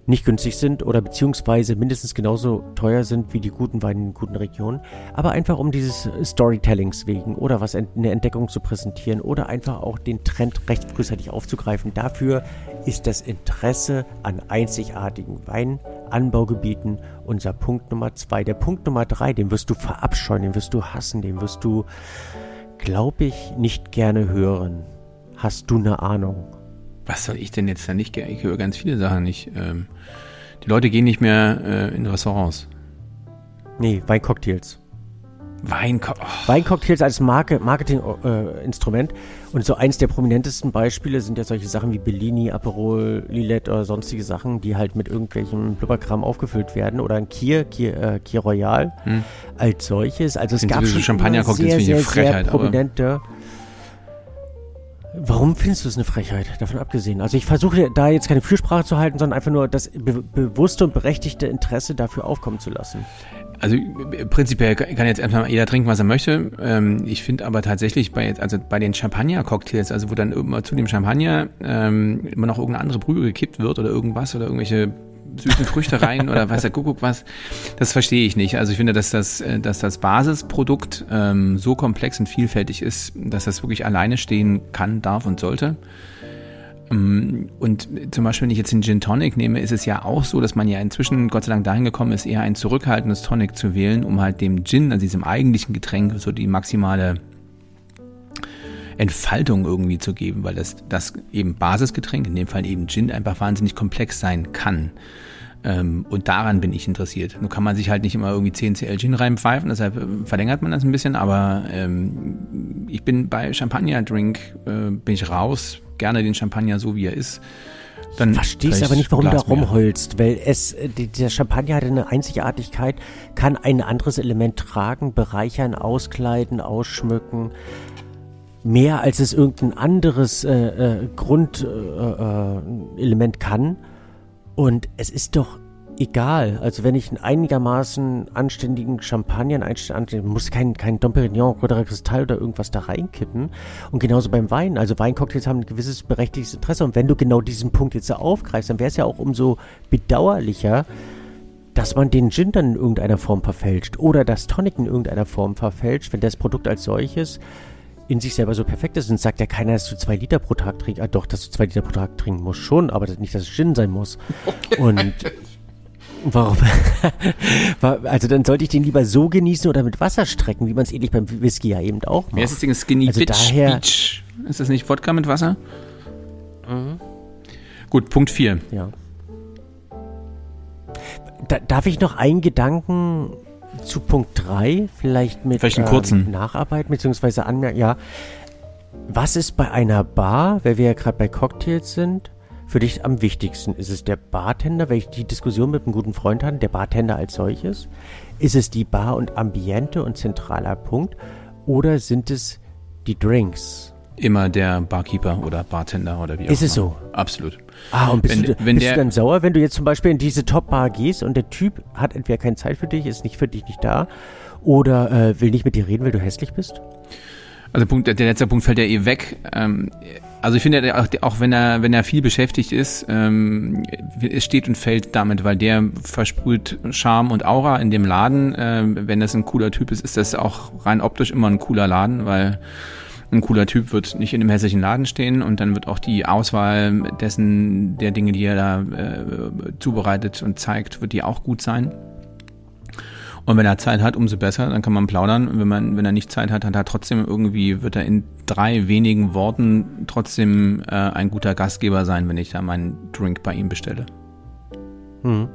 nicht günstig sind oder beziehungsweise mindestens genauso teuer sind wie die guten Weine in guten Regionen, aber einfach um dieses Storytellings wegen oder was in der Entdeckung zu präsentieren oder einfach auch den Trend recht frühzeitig aufzugreifen. Dafür ist das Interesse an einzigartigen Weinanbaugebieten unser Punkt Nummer zwei. Der Punkt Nummer drei, den wirst du verabscheuen, den wirst du hassen, den wirst du, glaube ich, nicht gerne hören. Hast du eine Ahnung? Was soll ich denn jetzt da nicht? Ich höre ganz viele Sachen nicht. Ähm, die Leute gehen nicht mehr äh, in Restaurants. Nee, Weincocktails. Weinco oh. Weincocktails als Marke, Marketinginstrument. Äh, und so eins der prominentesten Beispiele sind ja solche Sachen wie Bellini, Aperol, Lillet oder sonstige Sachen, die halt mit irgendwelchem Blubberkram aufgefüllt werden. Oder ein Kier, Kier, äh, Kier Royal hm. als solches. Also es gab schon Champagner-Cocktails sehr, sehr, sehr prominente... Warum findest du es eine Frechheit, davon abgesehen? Also ich versuche da jetzt keine Fürsprache zu halten, sondern einfach nur das be bewusste und berechtigte Interesse dafür aufkommen zu lassen. Also prinzipiell kann jetzt erstmal jeder trinken, was er möchte. Ähm, ich finde aber tatsächlich bei also bei den Champagner-Cocktails, also wo dann immer zu dem Champagner ähm, immer noch irgendeine andere Brühe gekippt wird oder irgendwas oder irgendwelche süßen Früchte rein oder weiß der Kuckuck was. Das verstehe ich nicht. Also ich finde, dass das, äh, dass das Basisprodukt ähm, so komplex und vielfältig ist, dass das wirklich alleine stehen kann, darf und sollte. Ähm, und zum Beispiel, wenn ich jetzt den Gin Tonic nehme, ist es ja auch so, dass man ja inzwischen Gott sei Dank dahin gekommen ist, eher ein zurückhaltendes Tonic zu wählen, um halt dem Gin, also diesem eigentlichen Getränk, so die maximale Entfaltung irgendwie zu geben, weil das, das eben Basisgetränk, in dem Fall eben Gin, einfach wahnsinnig komplex sein kann. Ähm, und daran bin ich interessiert. Nun kann man sich halt nicht immer irgendwie 10 CL Gin reinpfeifen, deshalb äh, verlängert man das ein bisschen, aber ähm, ich bin bei Champagner-Drink, äh, bin ich raus, gerne den Champagner so wie er ist. Dann Verstehst aber nicht, warum du da rumheulst, weil es, äh, der Champagner hat eine Einzigartigkeit, kann ein anderes Element tragen, bereichern, auskleiden, ausschmücken mehr als es irgendein anderes äh, äh, Grundelement äh, kann. Und es ist doch egal. Also wenn ich einen einigermaßen anständigen Champagner, einen muss kein, kein Dom Perignon oder Kristall oder irgendwas da reinkippen. Und genauso beim Wein. Also Weincocktails haben ein gewisses berechtigtes Interesse. Und wenn du genau diesen Punkt jetzt aufgreifst, dann wäre es ja auch umso bedauerlicher, dass man den Gin dann in irgendeiner Form verfälscht oder das Tonic in irgendeiner Form verfälscht, wenn das Produkt als solches in sich selber so perfekt ist und sagt ja keiner, dass du zwei Liter pro Tag trinkst. Ah, doch, dass du zwei Liter pro Tag trinken musst schon, aber nicht, dass es Gin sein muss. Okay. Und warum? also dann sollte ich den lieber so genießen oder mit Wasser strecken, wie man es ähnlich beim Whisky ja eben auch macht. Wer ist das Ding? Skinny also Bitch daher, Beach. Ist das nicht Wodka mit Wasser? Mhm. Gut, Punkt 4. Ja. Da, darf ich noch einen Gedanken zu Punkt 3 vielleicht mit vielleicht ähm. Nacharbeit bzw. Anmerkung. Ja, was ist bei einer Bar, weil wir ja gerade bei Cocktails sind, für dich am wichtigsten? Ist es der Bartender, weil ich die Diskussion mit einem guten Freund hatte, der Bartender als solches? Ist es die Bar und Ambiente und zentraler Punkt? Oder sind es die Drinks? immer der Barkeeper oder Bartender oder wie auch Ist es so? Absolut. Ah, und bist, wenn, du, wenn bist der, du dann sauer, wenn du jetzt zum Beispiel in diese Top-Bar gehst und der Typ hat entweder keine Zeit für dich, ist nicht für dich nicht da oder äh, will nicht mit dir reden, weil du hässlich bist? Also Punkt, der letzte Punkt fällt ja eh weg. Ähm, also ich finde auch, auch wenn er wenn er viel beschäftigt ist, ähm, es steht und fällt damit, weil der versprüht Charme und Aura in dem Laden. Äh, wenn das ein cooler Typ ist, ist das auch rein optisch immer ein cooler Laden, weil ein cooler Typ wird nicht in einem hässlichen Laden stehen und dann wird auch die Auswahl dessen, der Dinge, die er da äh, zubereitet und zeigt, wird die auch gut sein. Und wenn er Zeit hat, umso besser, dann kann man plaudern. Und wenn man, wenn er nicht Zeit hat, hat er trotzdem irgendwie, wird er in drei wenigen Worten trotzdem äh, ein guter Gastgeber sein, wenn ich da meinen Drink bei ihm bestelle. Hm.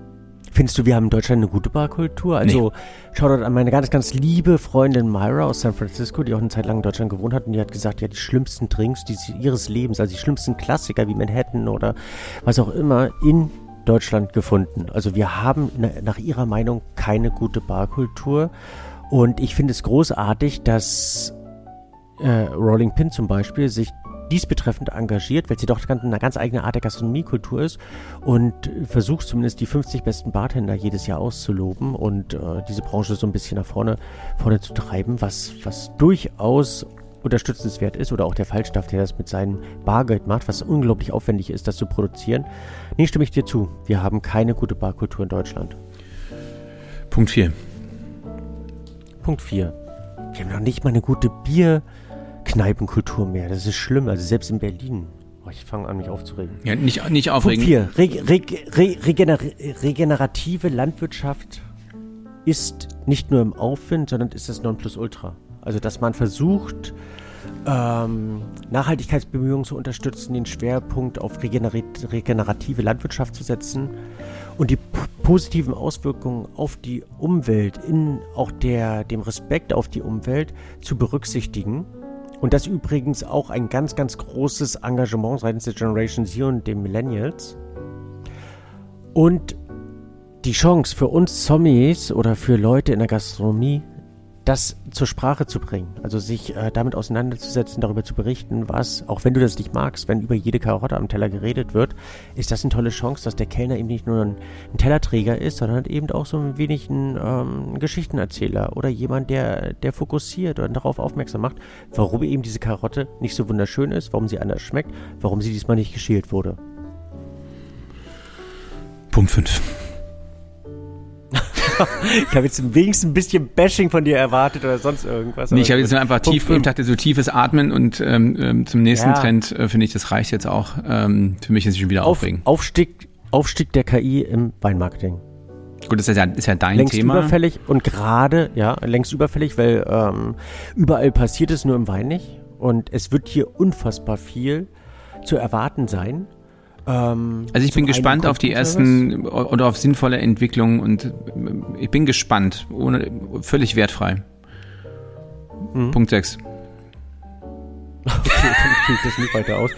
Findest du, wir haben in Deutschland eine gute Barkultur? Also, nee. Shoutout an meine ganz, ganz liebe Freundin Myra aus San Francisco, die auch eine Zeit lang in Deutschland gewohnt hat und die hat gesagt, ja, die schlimmsten Drinks die, ihres Lebens, also die schlimmsten Klassiker wie Manhattan oder was auch immer in Deutschland gefunden. Also wir haben nach ihrer Meinung keine gute Barkultur und ich finde es großartig, dass äh, Rolling Pin zum Beispiel sich dies betreffend engagiert, weil sie doch eine ganz eigene Art der Gastronomiekultur ist und versucht zumindest die 50 besten Bartender jedes Jahr auszuloben und äh, diese Branche so ein bisschen nach vorne, vorne zu treiben, was, was durchaus unterstützenswert ist oder auch der Falstaff, der das mit seinem Bargeld macht, was unglaublich aufwendig ist, das zu produzieren. Nee, stimme ich dir zu. Wir haben keine gute Barkultur in Deutschland. Punkt 4. Punkt 4. Wir haben noch nicht mal eine gute Bierkneipenkultur mehr. Das ist schlimm. Also selbst in Berlin. Oh, ich fange an, mich aufzuregen. Ja, nicht, nicht aufregen. Punkt 4. Re Re Re Regener regenerative Landwirtschaft ist nicht nur im Aufwind, sondern ist das Nonplusultra. Also, dass man versucht, ähm, Nachhaltigkeitsbemühungen zu unterstützen, den Schwerpunkt auf regenerative Landwirtschaft zu setzen und die positiven Auswirkungen auf die Umwelt, in auch der, dem Respekt auf die Umwelt zu berücksichtigen. Und das übrigens auch ein ganz, ganz großes Engagement seitens der Generation Z und den Millennials. Und die Chance für uns Zombies oder für Leute in der Gastronomie das zur Sprache zu bringen. Also sich äh, damit auseinanderzusetzen, darüber zu berichten, was, auch wenn du das nicht magst, wenn über jede Karotte am Teller geredet wird, ist das eine tolle Chance, dass der Kellner eben nicht nur ein, ein Tellerträger ist, sondern eben auch so ein wenig ein ähm, Geschichtenerzähler oder jemand, der, der fokussiert und darauf aufmerksam macht, warum eben diese Karotte nicht so wunderschön ist, warum sie anders schmeckt, warum sie diesmal nicht geschält wurde. Punkt 5. ich habe jetzt wenigstens ein bisschen Bashing von dir erwartet oder sonst irgendwas. Nee, ich habe jetzt einfach tief, ich dachte so tiefes Atmen und ähm, ähm, zum nächsten ja. Trend äh, finde ich, das reicht jetzt auch. Ähm, für mich ist es schon wieder Auf, aufregend. Aufstieg, Aufstieg der KI im Weinmarketing. Gut, das ist ja, ist ja dein längst Thema. Längst überfällig und gerade, ja, längst überfällig, weil ähm, überall passiert es nur im Wein nicht. Und es wird hier unfassbar viel zu erwarten sein. Ähm, also ich bin gespannt auf die ersten oder auf sinnvolle Entwicklungen und äh, ich bin gespannt, ohne völlig wertfrei. Mhm. Punkt 6. Okay, dann ich das nicht weiter aus.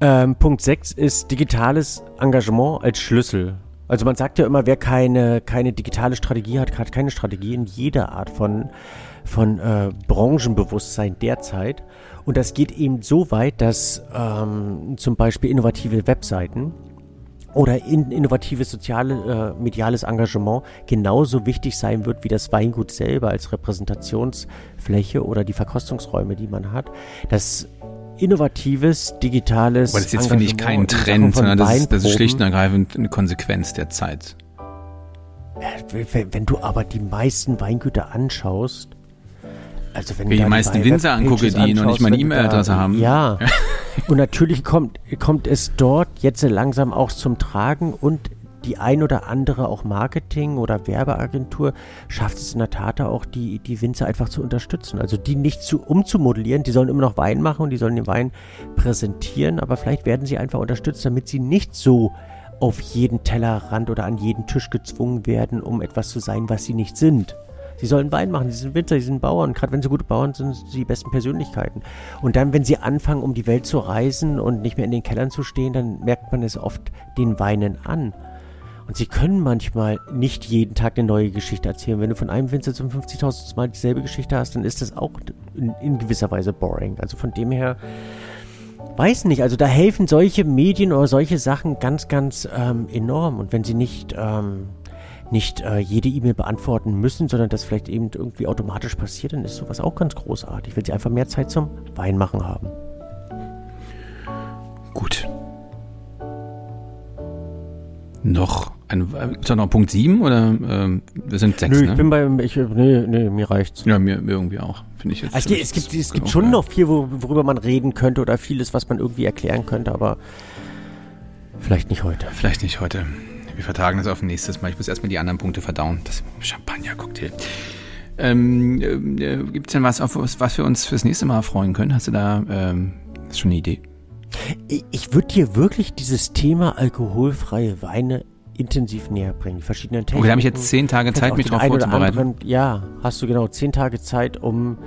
Ähm, Punkt 6 ist digitales Engagement als Schlüssel. Also man sagt ja immer, wer keine, keine digitale Strategie hat, hat keine Strategie in jeder Art von, von äh, Branchenbewusstsein derzeit. Und das geht eben so weit, dass ähm, zum Beispiel innovative Webseiten oder in, innovatives soziale, äh, mediales Engagement genauso wichtig sein wird wie das Weingut selber als Repräsentationsfläche oder die Verkostungsräume, die man hat. Das innovatives, digitales. Aber das ist jetzt, finde ich, kein Trend, sondern das ist, das ist schlicht und ergreifend eine Konsequenz der Zeit. Wenn, wenn du aber die meisten Weingüter anschaust, also wenn ich die meisten Winzer angucke, die noch nicht mal eine E-Mail-Adresse haben. Ja. und natürlich kommt, kommt es dort jetzt langsam auch zum Tragen und die ein oder andere auch Marketing- oder Werbeagentur schafft es in der Tat auch, die, die Winzer einfach zu unterstützen. Also die nicht zu umzumodellieren, die sollen immer noch Wein machen und die sollen den Wein präsentieren, aber vielleicht werden sie einfach unterstützt, damit sie nicht so auf jeden Tellerrand oder an jeden Tisch gezwungen werden, um etwas zu sein, was sie nicht sind. Sie sollen Wein machen, sie sind Winzer, sie sind Bauern. Gerade wenn sie gute Bauern sind, sind sie die besten Persönlichkeiten. Und dann, wenn sie anfangen, um die Welt zu reisen und nicht mehr in den Kellern zu stehen, dann merkt man es oft den Weinen an. Und sie können manchmal nicht jeden Tag eine neue Geschichte erzählen. Wenn du von einem Winzer zum 50.000 Mal dieselbe Geschichte hast, dann ist das auch in, in, gewisser Weise boring. Also von dem her, weiß nicht. Also da helfen solche Medien oder solche Sachen ganz, ganz ähm, enorm. Und wenn sie nicht ähm, nicht äh, jede E-Mail beantworten müssen, sondern das vielleicht eben irgendwie automatisch passiert, dann ist sowas auch ganz großartig, wenn sie einfach mehr Zeit zum Weinmachen haben. Gut. Noch ein, ist da noch Punkt 7 oder äh, wir sind 6, Nö, ich ne? bin beim, ich, nee, nee, mir reicht's. Ja, mir, mir irgendwie auch, finde ich jetzt. Also es, gibt, es gibt schon noch viel, worüber man reden könnte oder vieles, was man irgendwie erklären könnte, aber vielleicht nicht heute. Vielleicht nicht heute. Wir vertagen das auf nächstes Mal. Ich muss erstmal die anderen Punkte verdauen. Das Champagner-Cocktail. Ähm, äh, Gibt es denn was, auf was wir uns fürs nächste Mal freuen können? Hast du da ähm, schon eine Idee? Ich würde dir wirklich dieses Thema alkoholfreie Weine intensiv näher bringen. Die verschiedenen Techniken. Okay, da habe ich jetzt zehn Tage Zeit, mich darauf vorzubereiten. Anderen, ja, hast du genau zehn Tage Zeit, um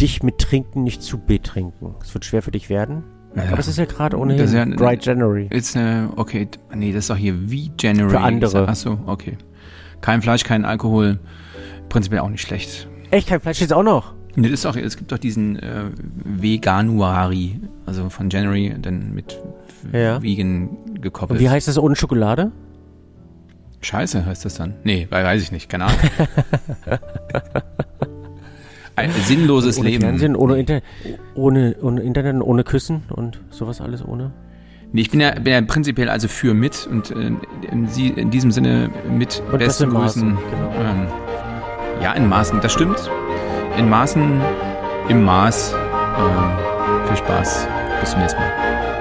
dich mit Trinken nicht zu betrinken. Es wird schwer für dich werden. Ja. Aber es ist ja gerade ohnehin das ist ja, Dry January. Ist eine, okay, nee, das ist doch hier wie January. Für andere. Achso, okay. Kein Fleisch, kein Alkohol. Prinzipiell auch nicht schlecht. Echt, kein Fleisch jetzt auch noch? Das ist auch, es gibt doch diesen äh, Veganuari, also von January, dann mit Ja. Vegan gekoppelt. Und wie heißt das ohne Schokolade? Scheiße heißt das dann? Nee, weiß ich nicht, keine Ahnung. Ein sinnloses ohne Leben. Fernsehen, ohne, Inter ohne, ohne Internet, und ohne Küssen und sowas alles ohne? Nee, ich bin ja, bin ja prinzipiell also für mit und äh, in, Sie, in diesem Sinne mit Und besten in Maßen, Grüßen. genau. Ähm, ja, in Maßen, das stimmt. In Maßen, im Maß. Ähm, viel Spaß. Bis zum nächsten Mal.